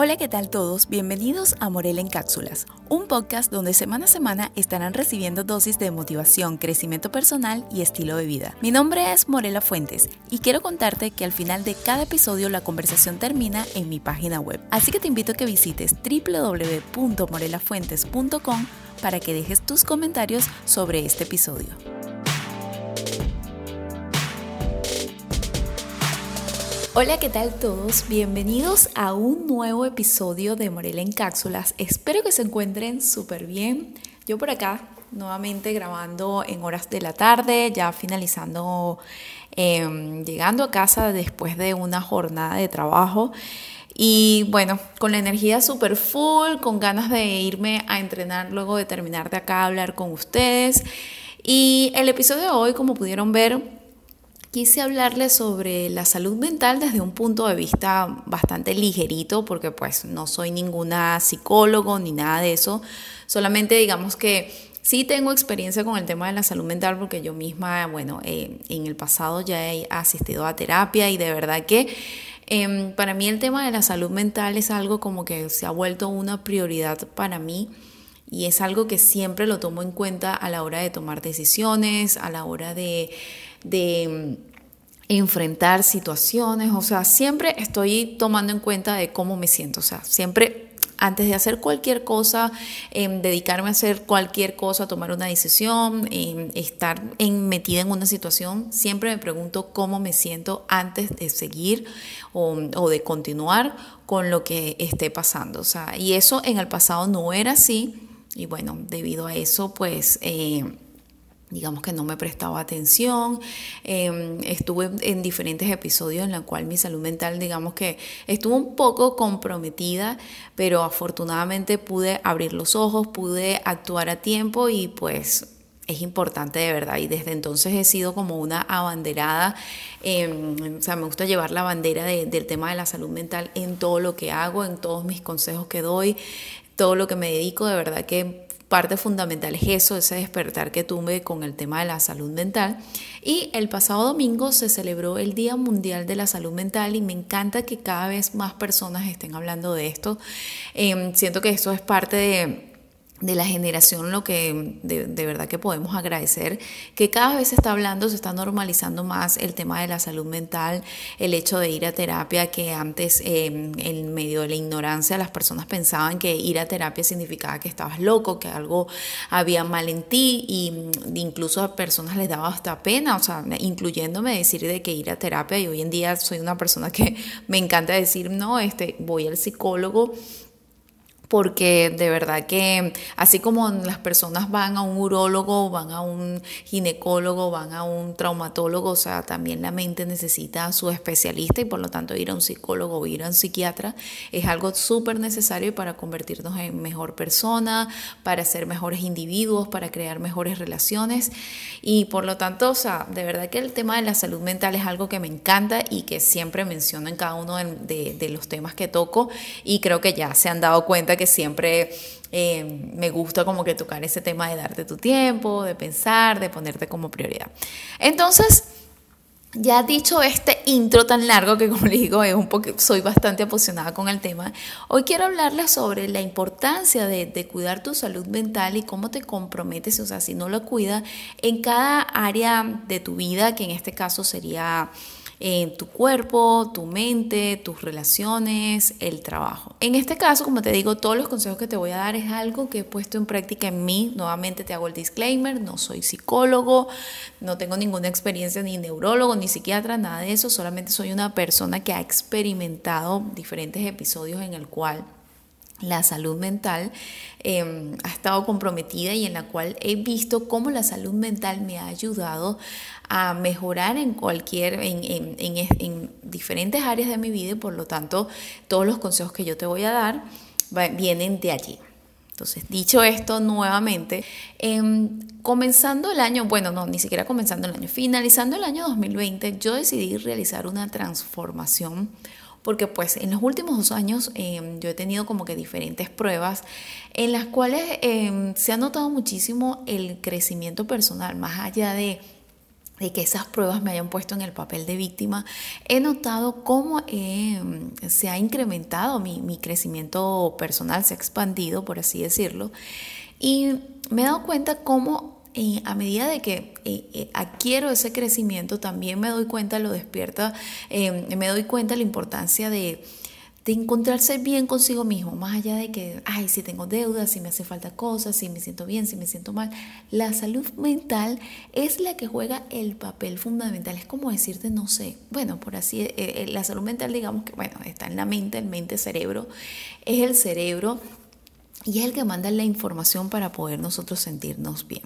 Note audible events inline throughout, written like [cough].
Hola, ¿qué tal todos? Bienvenidos a Morel en Cápsulas, un podcast donde semana a semana estarán recibiendo dosis de motivación, crecimiento personal y estilo de vida. Mi nombre es Morela Fuentes y quiero contarte que al final de cada episodio la conversación termina en mi página web. Así que te invito a que visites www.morelafuentes.com para que dejes tus comentarios sobre este episodio. Hola, ¿qué tal todos? Bienvenidos a un nuevo episodio de Morela en Cápsulas. Espero que se encuentren súper bien. Yo por acá, nuevamente grabando en horas de la tarde, ya finalizando, em, llegando a casa después de una jornada de trabajo. Y bueno, con la energía súper full, con ganas de irme a entrenar luego de terminar de acá hablar con ustedes. Y el episodio de hoy, como pudieron ver, quise hablarles sobre la salud mental desde un punto de vista bastante ligerito, porque pues no soy ninguna psicólogo ni nada de eso, solamente digamos que sí tengo experiencia con el tema de la salud mental porque yo misma, bueno, eh, en el pasado ya he asistido a terapia y de verdad que em, para mí el tema de la salud mental es algo como que se ha vuelto una prioridad para mí y es algo que siempre lo tomo en cuenta a la hora de tomar decisiones, a la hora de enfrentar situaciones, o sea, siempre estoy tomando en cuenta de cómo me siento, o sea, siempre antes de hacer cualquier cosa, em, dedicarme a hacer cualquier cosa, tomar una decisión, em, estar en, metida en una situación, siempre me pregunto cómo me siento antes de seguir o, de continuar con lo que esté pasando. O sea, y eso en el pasado no era así. Y bueno, debido a eso, pues... Eh, digamos que no me prestaba atención, em, estuve en diferentes episodios en los cuales mi salud mental, digamos que estuvo un poco comprometida, pero afortunadamente pude abrir los ojos, pude actuar a tiempo y pues es importante de verdad. Y desde entonces he sido como una abanderada, em, o sea, me gusta llevar la bandera del tema de la salud mental en todo lo que hago, en todos mis consejos que doy, todo lo que me dedico, de verdad que parte fundamental es eso, ese despertar que tuve con el tema de la salud mental. Y el pasado domingo se celebró el Día Mundial de la Salud Mental y me encanta que cada vez más personas estén hablando de esto. Em, siento que eso es parte de de la generación lo que de, verdad que podemos agradecer que cada vez se está hablando, se está normalizando más el tema de la salud mental, el hecho de ir a terapia, que antes em, en medio de la ignorancia las personas pensaban que ir a terapia significaba que estabas loco, que algo había mal en ti y mm, incluso a personas les daba hasta pena, o sea, incluyéndome decir de que ir a terapia y hoy en día soy una persona que [laughs] me encanta decir, no, este, voy al psicólogo porque de verdad que así como las personas van a un urólogo, van a un ginecólogo, van a un traumatólogo, o sea, también la mente necesita a su especialista y por lo tanto ir a un psicólogo o ir a un psiquiatra es algo súper necesario para convertirnos en mejor persona, para ser mejores individuos, para crear mejores relaciones. Y por lo tanto, o sea, de verdad que el tema de la salud mental es algo que me encanta y que siempre menciono en cada uno de, de los temas que toco y creo que ya se han dado cuenta que siempre eh, me gusta como que tocar ese tema de darte tu tiempo, de pensar, de ponerte como prioridad. Entonces, ya dicho este intro tan largo que como [laughs] les digo es un poco, soy bastante apasionada con el tema, hoy quiero hablarles sobre la importancia de, de, cuidar tu salud mental y cómo te comprometes, o sea, si no lo cuidas en cada área de tu vida, que en este caso sería en tu cuerpo, tu mente, tus relaciones, el trabajo. En este caso, como te digo, todos los consejos que te voy a dar es algo que he puesto en práctica en mí. Nuevamente te hago el disclaimer, no soy psicólogo, no tengo ninguna experiencia ni neurólogo, ni psiquiatra, nada de eso, solamente soy una persona que ha experimentado diferentes episodios en el cual la salud mental em, ha estado comprometida y en la cual he visto cómo la salud mental me ha ayudado a mejorar en cualquier, en, en, diferentes áreas de mi vida y por lo tanto todos los consejos que yo te voy a dar vienen de allí. Entonces, dicho esto nuevamente, em, comenzando el año, bueno, no, ni siquiera comenzando el año, finalizando el año 2020, yo decidí realizar una transformación porque pues en los últimos dos años em, yo he tenido como que diferentes pruebas en las cuales em, se ha notado muchísimo el crecimiento personal, más allá de de que esas pruebas me hayan puesto en el papel de víctima, he notado cómo eh, se ha incrementado mi, mi, crecimiento personal, se ha expandido, por así decirlo, y me he dado cuenta cómo eh, a medida de que eh, adquiero ese crecimiento, también me doy cuenta, lo despierta, me doy cuenta la importancia de de encontrarse bien consigo mismo, más allá de que, ay, si tengo deudas, si me hace falta cosas, si me siento bien, si me siento mal. La salud mental es la que juega el papel fundamental. Es como decirte, no sé, bueno, por así, eh, eh, la salud mental, digamos que, bueno, está en la mente, el mente-cerebro, es el cerebro y es el que manda la información para poder nosotros sentirnos bien.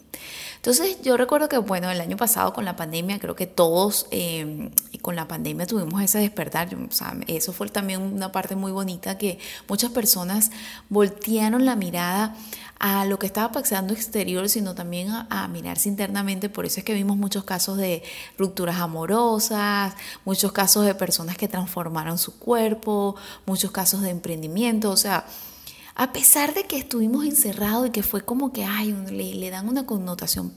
Entonces yo recuerdo que, bueno, el año pasado con la pandemia, creo que todos eh, con la pandemia tuvimos ese despertar. O sea, eso fue también una parte muy bonita que muchas personas voltearon la mirada a lo que estaba pasando exterior, sino también a, a, mirarse internamente. Por eso es que vimos muchos casos de rupturas amorosas, muchos casos de personas que transformaron su cuerpo, muchos casos de emprendimiento. O sea, a pesar de que estuvimos encerrados y que fue como que ay, le, dan una connotación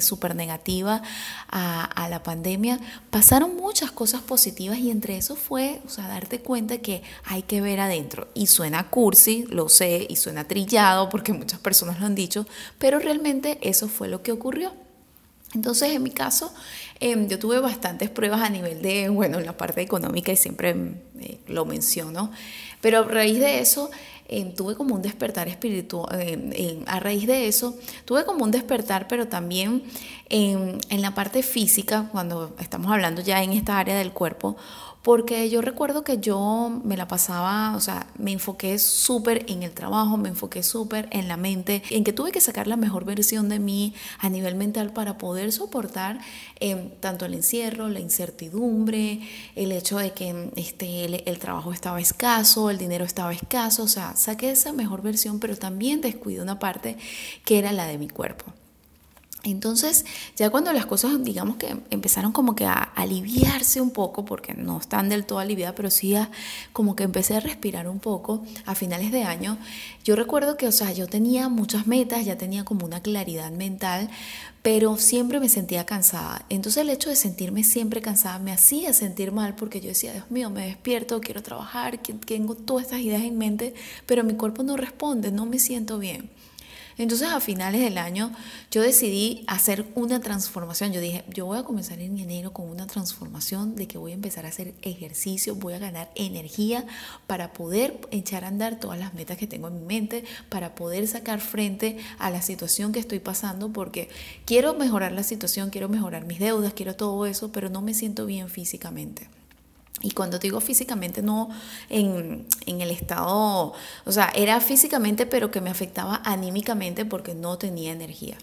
súper negativa a, la pandemia, pasaron muchas cosas positivas y entre eso fue, o sea, darte cuenta que hay que ver adentro. Y suena cursi, lo sé, y suena trillado porque muchas personas lo han dicho, pero realmente eso fue lo que ocurrió. Entonces, en mi caso, em, yo tuve bastantes pruebas a nivel de, bueno, en la parte económica y siempre eh, lo menciono, pero a raíz de eso tuve como un despertar espiritual, a raíz de eso, tuve como un despertar, pero también en la parte física, cuando estamos hablando ya en esta área del cuerpo, porque yo recuerdo que yo me la pasaba, o sea, me enfoqué súper en el trabajo, me enfoqué súper en la mente, en que tuve que sacar la mejor versión de mí a nivel mental para poder soportar em, tanto el encierro, la incertidumbre, el hecho de que este, el, trabajo estaba escaso, el dinero estaba escaso, o sea, saqué esa mejor versión, pero también descuidé una parte que era la de mi cuerpo. Entonces, ya cuando las cosas, digamos que empezaron como que a aliviarse un poco, porque no están del todo aliviadas, pero sí como que empecé a respirar un poco a finales de año, yo recuerdo que, o sea, yo tenía muchas metas, ya tenía como una claridad mental, pero siempre me sentía cansada. Entonces el hecho de sentirme siempre cansada me hacía sentir mal porque yo decía, Dios mío, me despierto, quiero trabajar, tengo todas estas ideas en mente, pero mi cuerpo no responde, no me siento bien. Entonces a finales del año yo decidí hacer una transformación. Yo dije, yo voy a comenzar en enero con una transformación de que voy a empezar a hacer ejercicio, voy a ganar energía para poder echar a andar todas las metas que tengo en mi mente, para poder sacar frente a la situación que estoy pasando, porque quiero mejorar la situación, quiero mejorar mis deudas, quiero todo eso, pero no me siento bien físicamente. Y cuando digo físicamente, no en, en, el estado, o sea, era físicamente, pero que me afectaba anímicamente porque no tenía energía.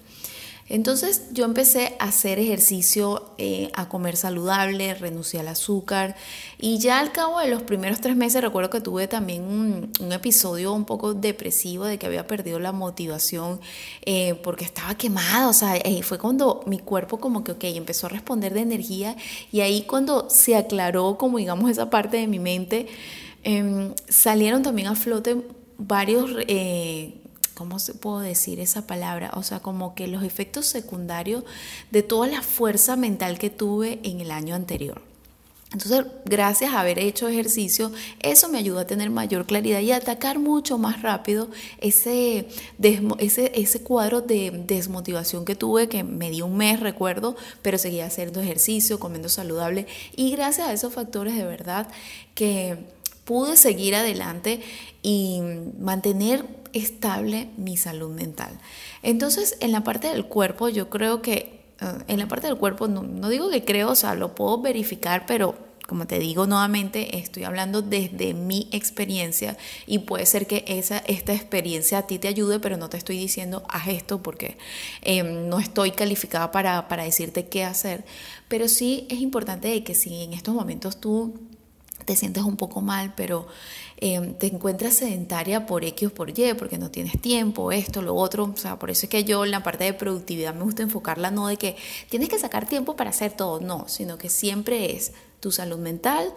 Entonces yo empecé a hacer ejercicio, eh, a comer saludable, renuncié al azúcar y ya al cabo de los primeros tres meses recuerdo que tuve también un, episodio un poco depresivo de que había perdido la motivación eh, porque estaba quemada, o sea, eh, fue cuando mi cuerpo como que, ok, empezó a responder de energía y ahí cuando se aclaró como digamos esa parte de mi mente, em, salieron también a flote varios ¿cómo se puedo decir esa palabra? O sea, como que los efectos secundarios de toda la fuerza mental que tuve en el año anterior. Entonces, gracias a haber hecho ejercicio, eso me ayudó a tener mayor claridad y a atacar mucho más rápido ese, ese, ese cuadro de desmotivación que tuve, que me dio un mes, recuerdo, pero seguía haciendo ejercicio, comiendo saludable. Y gracias a esos factores de verdad que pude seguir adelante y mantener estable mi salud mental. Entonces, en la parte del cuerpo, yo creo que, eh, en la parte del cuerpo, no, digo que creo, o sea, lo puedo verificar, pero como te digo nuevamente, estoy hablando desde mi experiencia y puede ser que esa, esta experiencia a ti te ayude, pero no te estoy diciendo haz esto porque em, no estoy calificada para, para decirte qué hacer. Pero sí es importante que si en estos momentos tú te sientes un poco mal, pero em, te encuentras sedentaria por X o por Y, porque no tienes tiempo, esto, lo otro. O sea, por eso es que yo en la parte de productividad me gusta enfocarla no de que tienes que sacar tiempo para hacer todo, no, sino que siempre es tu salud mental,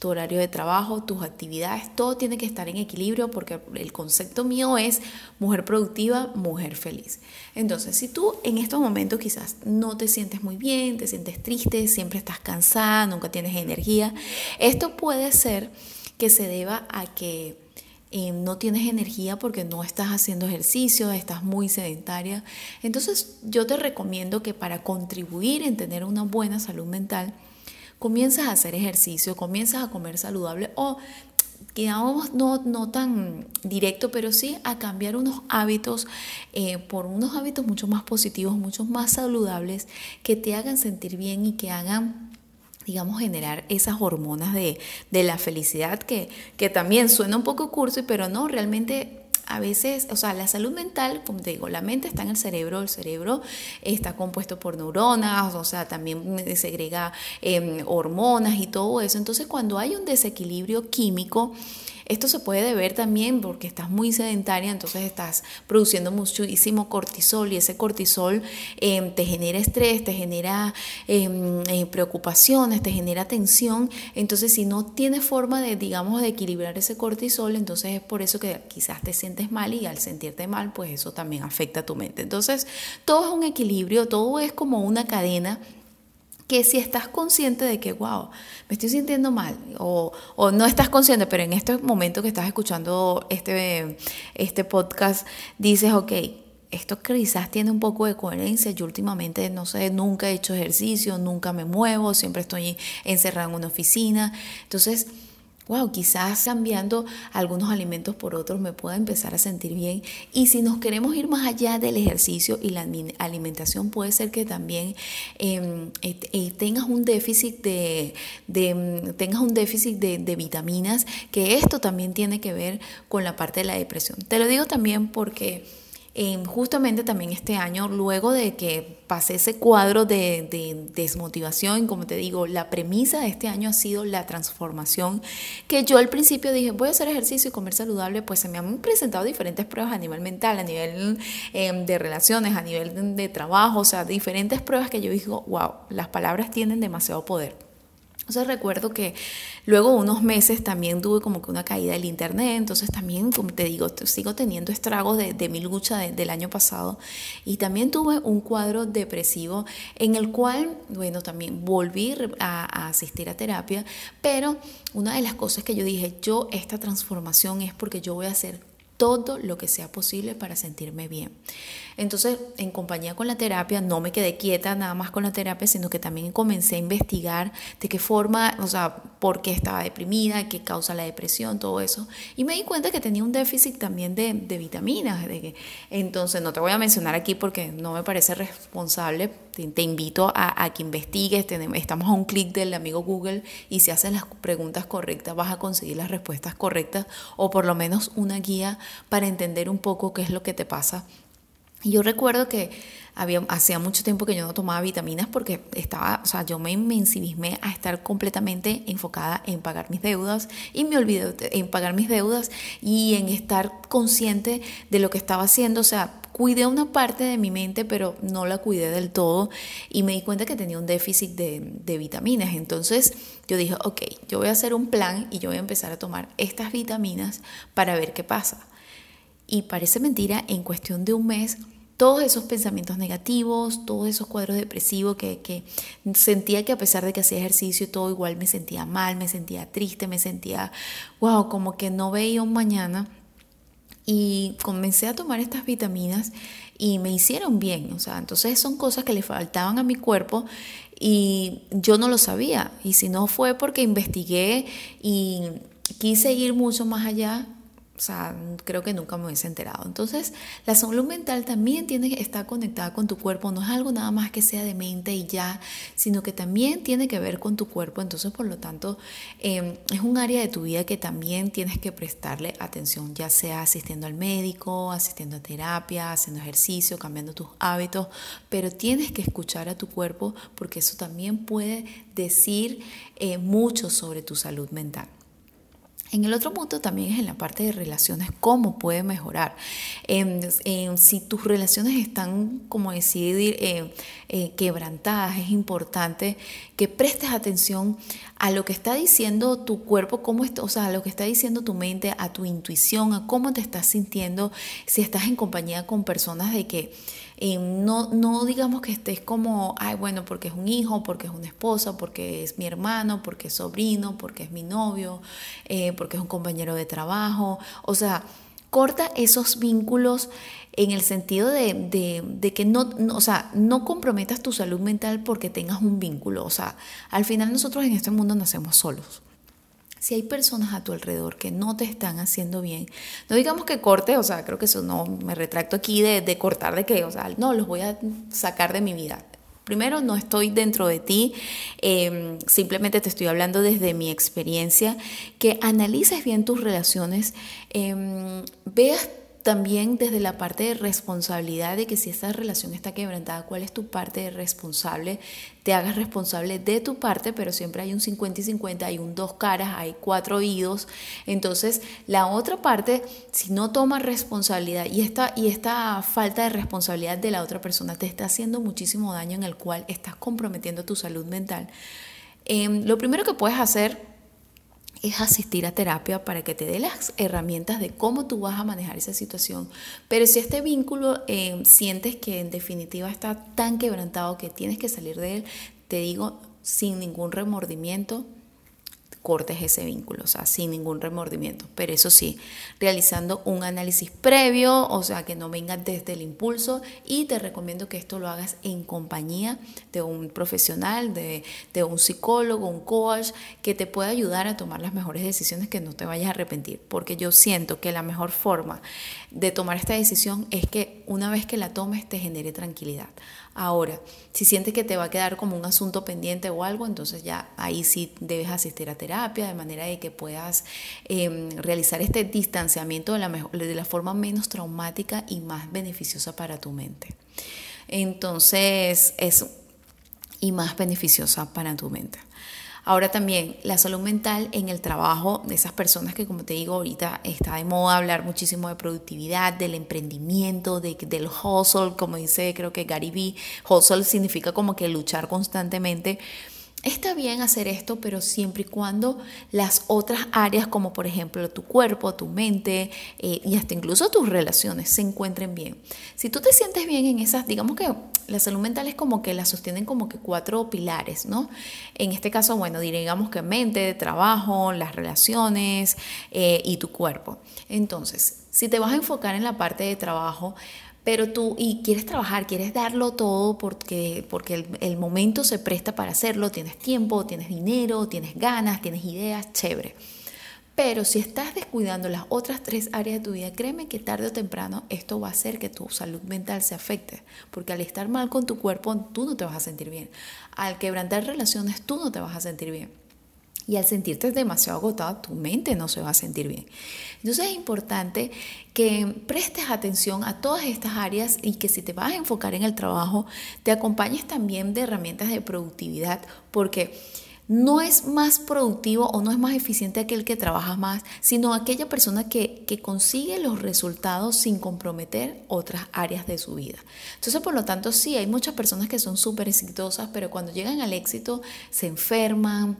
tu horario de trabajo, tus actividades, todo tiene que estar en equilibrio porque el concepto mío es mujer productiva, mujer feliz. Entonces, si tú en estos momentos quizás no te sientes muy bien, te sientes triste, siempre estás cansada, nunca tienes energía, esto puede ser que se deba a que eh, no tienes energía porque no estás haciendo ejercicio, estás muy sedentaria. Entonces yo te recomiendo que para contribuir en tener una buena salud mental, comienzas a hacer ejercicio, comienzas a comer saludable o digamos no, no tan directo, pero sí a cambiar unos hábitos eh, por unos hábitos mucho más positivos, mucho más saludables, que te hagan sentir bien y que hagan digamos, generar esas hormonas de, la felicidad que, que también suena un poco cursi, pero no, realmente a veces, o sea, la salud mental, como te digo, la mente está en el cerebro, el cerebro está compuesto por neuronas, o sea, también segrega em, hormonas y todo eso. Entonces, cuando hay un desequilibrio químico, esto se puede deber también porque estás muy sedentaria, entonces estás produciendo muchísimo cortisol y ese cortisol em, te genera estrés, te genera em, eh, preocupaciones, te genera tensión. Entonces, si no tienes forma de, digamos, de equilibrar ese cortisol, entonces es por eso que quizás te sientes mal y al sentirte mal, pues eso también afecta a tu mente. Entonces, todo es un equilibrio, todo es como una cadena que si estás consciente de que, wow, me estoy sintiendo mal, o, no estás consciente, pero en este momento que estás escuchando este, este podcast, dices, ok, esto quizás tiene un poco de coherencia. Yo últimamente, no sé, nunca he hecho ejercicio, nunca me muevo, siempre estoy encerrada en una oficina. Entonces, wow, quizás cambiando algunos alimentos por otros me pueda empezar a sentir bien. Y si nos queremos ir más allá del ejercicio y la alimentación, puede ser que también em, eh, tengas un déficit de, mm, tengas un déficit de vitaminas, que esto también tiene que ver con la parte de la depresión. Te lo digo también porque justamente también este año, luego de que pasé ese cuadro de, de, desmotivación, como te digo, la premisa de este año ha sido la transformación, que yo al principio dije, voy a hacer ejercicio y comer saludable, pues se me han presentado diferentes pruebas a nivel mental, a nivel em, de relaciones, a nivel de trabajo, o sea, diferentes pruebas que yo digo, wow, las palabras tienen demasiado poder. Entonces recuerdo que luego unos meses también tuve como que una caída del internet, entonces también, como te digo, sigo teniendo estragos de, mi lucha del año pasado. Y también tuve un cuadro depresivo en el cual, bueno, también volví a, a asistir a terapia, pero una de las cosas que yo dije, yo esta transformación es porque yo voy a hacer todo lo que sea posible para sentirme bien. Entonces, en compañía con la terapia, no me quedé quieta nada más con la terapia, sino que también comencé a investigar de qué forma, o sea, por qué estaba deprimida, qué causa la depresión, todo eso. Y me di cuenta que tenía un déficit también de, vitaminas. De que, entonces, no te voy a mencionar aquí porque no me parece responsable. Te, invito a, a, que investigues. estamos a un clic del amigo Google y si haces las preguntas correctas vas a conseguir las respuestas correctas o por lo menos una guía para entender un poco qué es lo que te pasa. Yo recuerdo que había, hacía mucho tiempo que yo no tomaba vitaminas porque estaba, o sea, yo me, me a estar completamente enfocada en pagar mis deudas y me olvidé en pagar mis deudas y en estar consciente de lo que estaba haciendo, o sea, cuidé una parte de mi mente, pero no la cuidé del todo y me di cuenta que tenía un déficit de, de, vitaminas. Entonces yo dije, ok, yo voy a hacer un plan y yo voy a empezar a tomar estas vitaminas para ver qué pasa. Y parece mentira, en cuestión de un mes, todos esos pensamientos negativos, todos esos cuadros depresivos que, que, sentía que a pesar de que hacía ejercicio todo igual me sentía mal, me sentía triste, me sentía, wow, como que no veía un mañana. Y comencé a tomar estas vitaminas y me hicieron bien. O sea, entonces son cosas que le faltaban a mi cuerpo y yo no lo sabía. Y si no fue porque investigué y quise ir mucho más allá, o sea, creo que nunca me hubiese enterado. Entonces, la salud mental también tiene que estar conectada con tu cuerpo. No es algo nada más que sea de mente y ya, sino que también tiene que ver con tu cuerpo. Entonces, por lo tanto, em, es un área de tu vida que también tienes que prestarle atención, ya sea asistiendo al médico, asistiendo a terapia, haciendo ejercicio, cambiando tus hábitos, pero tienes que escuchar a tu cuerpo porque eso también puede decir eh, mucho sobre tu salud mental. En el otro punto también es en la parte de relaciones, cómo puede mejorar. si tus relaciones están, como decir, eh, eh, quebrantadas, es importante que prestes atención a lo que está diciendo tu cuerpo, cómo está, o sea, a lo que está diciendo tu mente, a tu intuición, a cómo te estás sintiendo, si estás en compañía con personas de que no, no digamos que estés como, ay, bueno, porque es un hijo, porque es una esposa, porque es mi hermano, porque es sobrino, porque es mi novio, eh, porque es un compañero de trabajo. O sea, corta esos vínculos en el sentido de, que no, no, o sea, no comprometas tu salud mental porque tengas un vínculo. O sea, al final nosotros en este mundo nacemos solos si hay personas a tu alrededor que no te están haciendo bien, no digamos que corte, o sea, creo que eso no, me retracto aquí de, cortar de que, o sea, no, los voy a sacar de mi vida. Primero, no estoy dentro de ti, em, simplemente te estoy hablando desde mi experiencia, que analices bien tus relaciones, eh, veas también desde la parte de responsabilidad de que si esta relación está quebrantada, cuál es tu parte de responsable, te hagas responsable de tu parte, pero siempre hay un 50 y 50, hay un dos caras, hay cuatro oídos. Entonces, la otra parte, si no toma responsabilidad y esta, y esta falta de responsabilidad de la otra persona te está haciendo muchísimo daño en el cual estás comprometiendo tu salud mental, em, lo primero que puedes hacer es asistir a terapia para que te dé las herramientas de cómo tú vas a manejar esa situación. Pero si este vínculo eh, sientes que en definitiva está tan quebrantado que tienes que salir de él, te digo sin ningún remordimiento, cortes ese vínculo, o sea, sin ningún remordimiento. Pero eso sí, realizando un análisis previo, o sea, que no venga desde el impulso y te recomiendo que esto lo hagas en compañía de un profesional, de, de un psicólogo, un coach, que te pueda ayudar a tomar las mejores decisiones que no te vayas a arrepentir. Porque yo siento que la mejor forma de tomar esta decisión es que una vez que la tomes te genere tranquilidad. Ahora, si sientes que te va a quedar como un asunto pendiente o algo, entonces ya ahí sí debes asistir a terapia de manera de que puedas em, realizar este distanciamiento de la, de la forma menos traumática y más beneficiosa para tu mente. Entonces, eso, y más beneficiosa para tu mente. Ahora también la salud mental en el trabajo de esas personas que, como te digo, ahorita está de moda hablar muchísimo de productividad, del emprendimiento, de, del hustle, como dice creo que Gary Vee, hustle significa como que luchar constantemente. Está bien hacer esto, pero siempre y cuando las otras áreas, como por ejemplo tu cuerpo, tu mente eh, y hasta incluso tus relaciones, se encuentren bien. Si tú te sientes bien en esas, digamos que la salud mental es como que la sostienen como que cuatro pilares, ¿no? En este caso, bueno, digamos que mente, trabajo, las relaciones eh, y tu cuerpo. Entonces, si te vas a enfocar en la parte de trabajo, pero tú y quieres trabajar, quieres darlo todo porque, porque el, el, momento se presta para hacerlo, tienes tiempo, tienes dinero, tienes ganas, tienes ideas, chévere. Pero si estás descuidando las otras tres áreas de tu vida, créeme que tarde o temprano esto va a hacer que tu salud mental se afecte, porque al estar mal con tu cuerpo, tú no te vas a sentir bien. Al quebrantar relaciones, tú no te vas a sentir bien. Y al sentirte demasiado agotado, tu mente no se va a sentir bien. Entonces es importante que prestes atención a todas estas áreas y que si te vas a enfocar en el trabajo, te acompañes también de herramientas de productividad, porque no es más productivo o no es más eficiente aquel que trabaja más, sino aquella persona que, que, consigue los resultados sin comprometer otras áreas de su vida. Entonces, por lo tanto, sí, hay muchas personas que son súper exitosas, pero cuando llegan al éxito se enferman,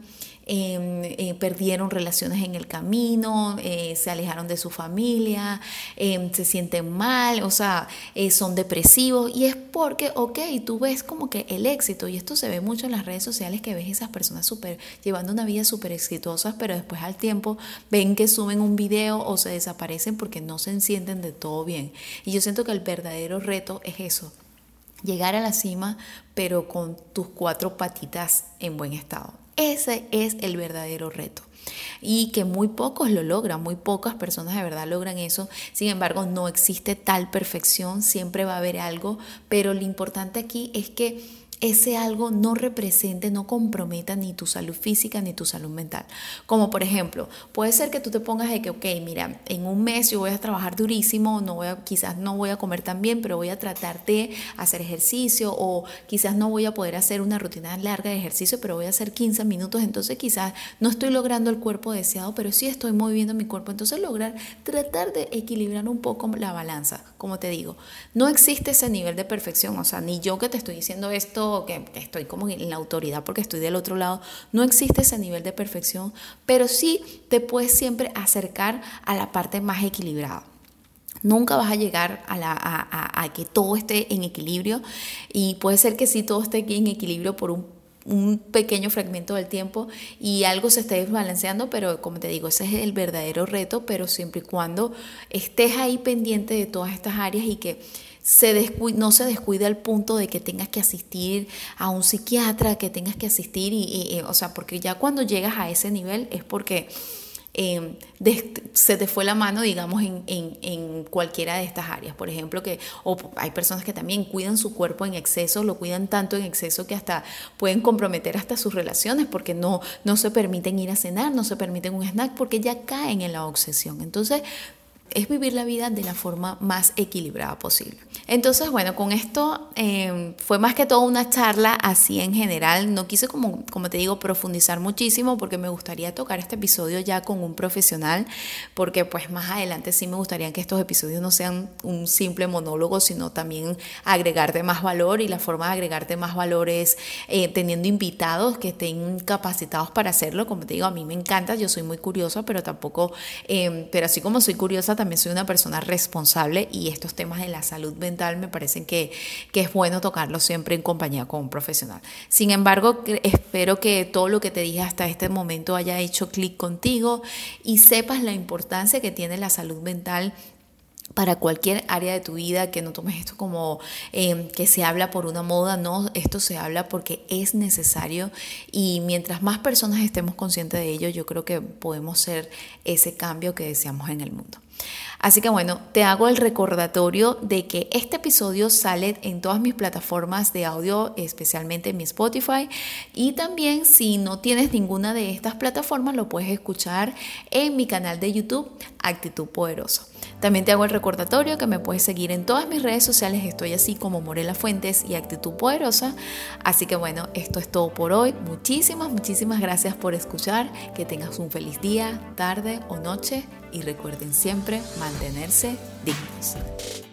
Em, eh, perdieron relaciones en el camino, eh, se alejaron de su familia, em, se sienten mal, o sea, eh, son depresivos y es porque, ok, tú ves como que el éxito, y esto se ve mucho en las redes sociales que ves esas personas super, llevando una vida súper exitosa, pero después al tiempo ven que suben un video o se desaparecen porque no se sienten de todo bien. Y yo siento que el verdadero reto es eso, llegar a la cima, pero con tus cuatro patitas en buen estado. Ese es el verdadero reto. Y que muy pocos lo logran, muy pocas personas de verdad logran eso. Sin embargo, no existe tal perfección, siempre va a haber algo, pero lo importante aquí es que ese algo no represente, no comprometa ni tu salud física ni tu salud mental. Como por ejemplo, puede ser que tú te pongas de que, ok, mira, en un mes yo voy a trabajar durísimo, no voy a, quizás no voy a comer tan bien, pero voy a tratar de hacer ejercicio o quizás no voy a poder hacer una rutina larga de ejercicio, pero voy a hacer 15 minutos, entonces quizás no estoy logrando el cuerpo deseado, pero sí estoy moviendo mi cuerpo, entonces lograr tratar de equilibrar un poco la balanza, como te digo, no existe ese nivel de perfección, o sea, ni yo que te estoy diciendo esto, que estoy como en la autoridad porque estoy del otro lado, no existe ese nivel de perfección, pero sí te puedes siempre acercar a la parte más equilibrada. Nunca vas a llegar a, la, a, que todo esté en equilibrio y puede ser que sí todo esté en equilibrio por un un pequeño fragmento del tiempo y algo se esté desbalanceando, pero como te digo, ese es el verdadero reto, pero siempre y cuando estés ahí pendiente de todas estas áreas y que se no se descuide al punto de que tengas que asistir a un psiquiatra, que tengas que asistir, y, o sea, porque ya cuando llegas a ese nivel es porque em, se te fue la mano, digamos, en, en, cualquiera de estas áreas. Por ejemplo, que o hay personas que también cuidan su cuerpo en exceso, lo cuidan tanto en exceso que hasta pueden comprometer hasta sus relaciones porque no, no se permiten ir a cenar, no se permiten un snack porque ya caen en la obsesión. Entonces, es vivir la vida de la forma más equilibrada posible. Entonces, bueno, con esto em, fue más que todo una charla así en general. No quise, como, como te digo, profundizar muchísimo porque me gustaría tocar este episodio ya con un profesional, porque pues más adelante sí me gustaría que estos episodios no sean un simple monólogo, sino también agregarte más valor y la forma de agregarte más valor es eh, teniendo invitados que estén capacitados para hacerlo. Como te digo, a mí me encanta, yo soy muy curiosa, pero tampoco, em, pero así como soy curiosa, también soy una persona responsable y estos temas de la salud mental me parecen que, que es bueno tocarlos siempre en compañía con un profesional. Sin embargo, espero que todo lo que te dije hasta este momento haya hecho clic contigo y sepas la importancia que tiene la salud mental para cualquier área de tu vida, que no tomes esto como em, que se habla por una moda, no, esto se habla porque es necesario y mientras más personas estemos conscientes de ello, yo creo que podemos ser ese cambio que deseamos en el mundo. Así que bueno, te hago el recordatorio de que este episodio sale en todas mis plataformas de audio, especialmente en mi Spotify. Y también si no tienes ninguna de estas plataformas, lo puedes escuchar en mi canal de YouTube, Actitud Poderosa. También te hago el recordatorio que me puedes seguir en todas mis redes sociales, estoy así como Morela Fuentes y Actitud Poderosa. Así que bueno, esto es todo por hoy. Muchísimas, muchísimas gracias por escuchar. Que tengas un feliz día, tarde o noche y recuerden siempre mantenerse dignos.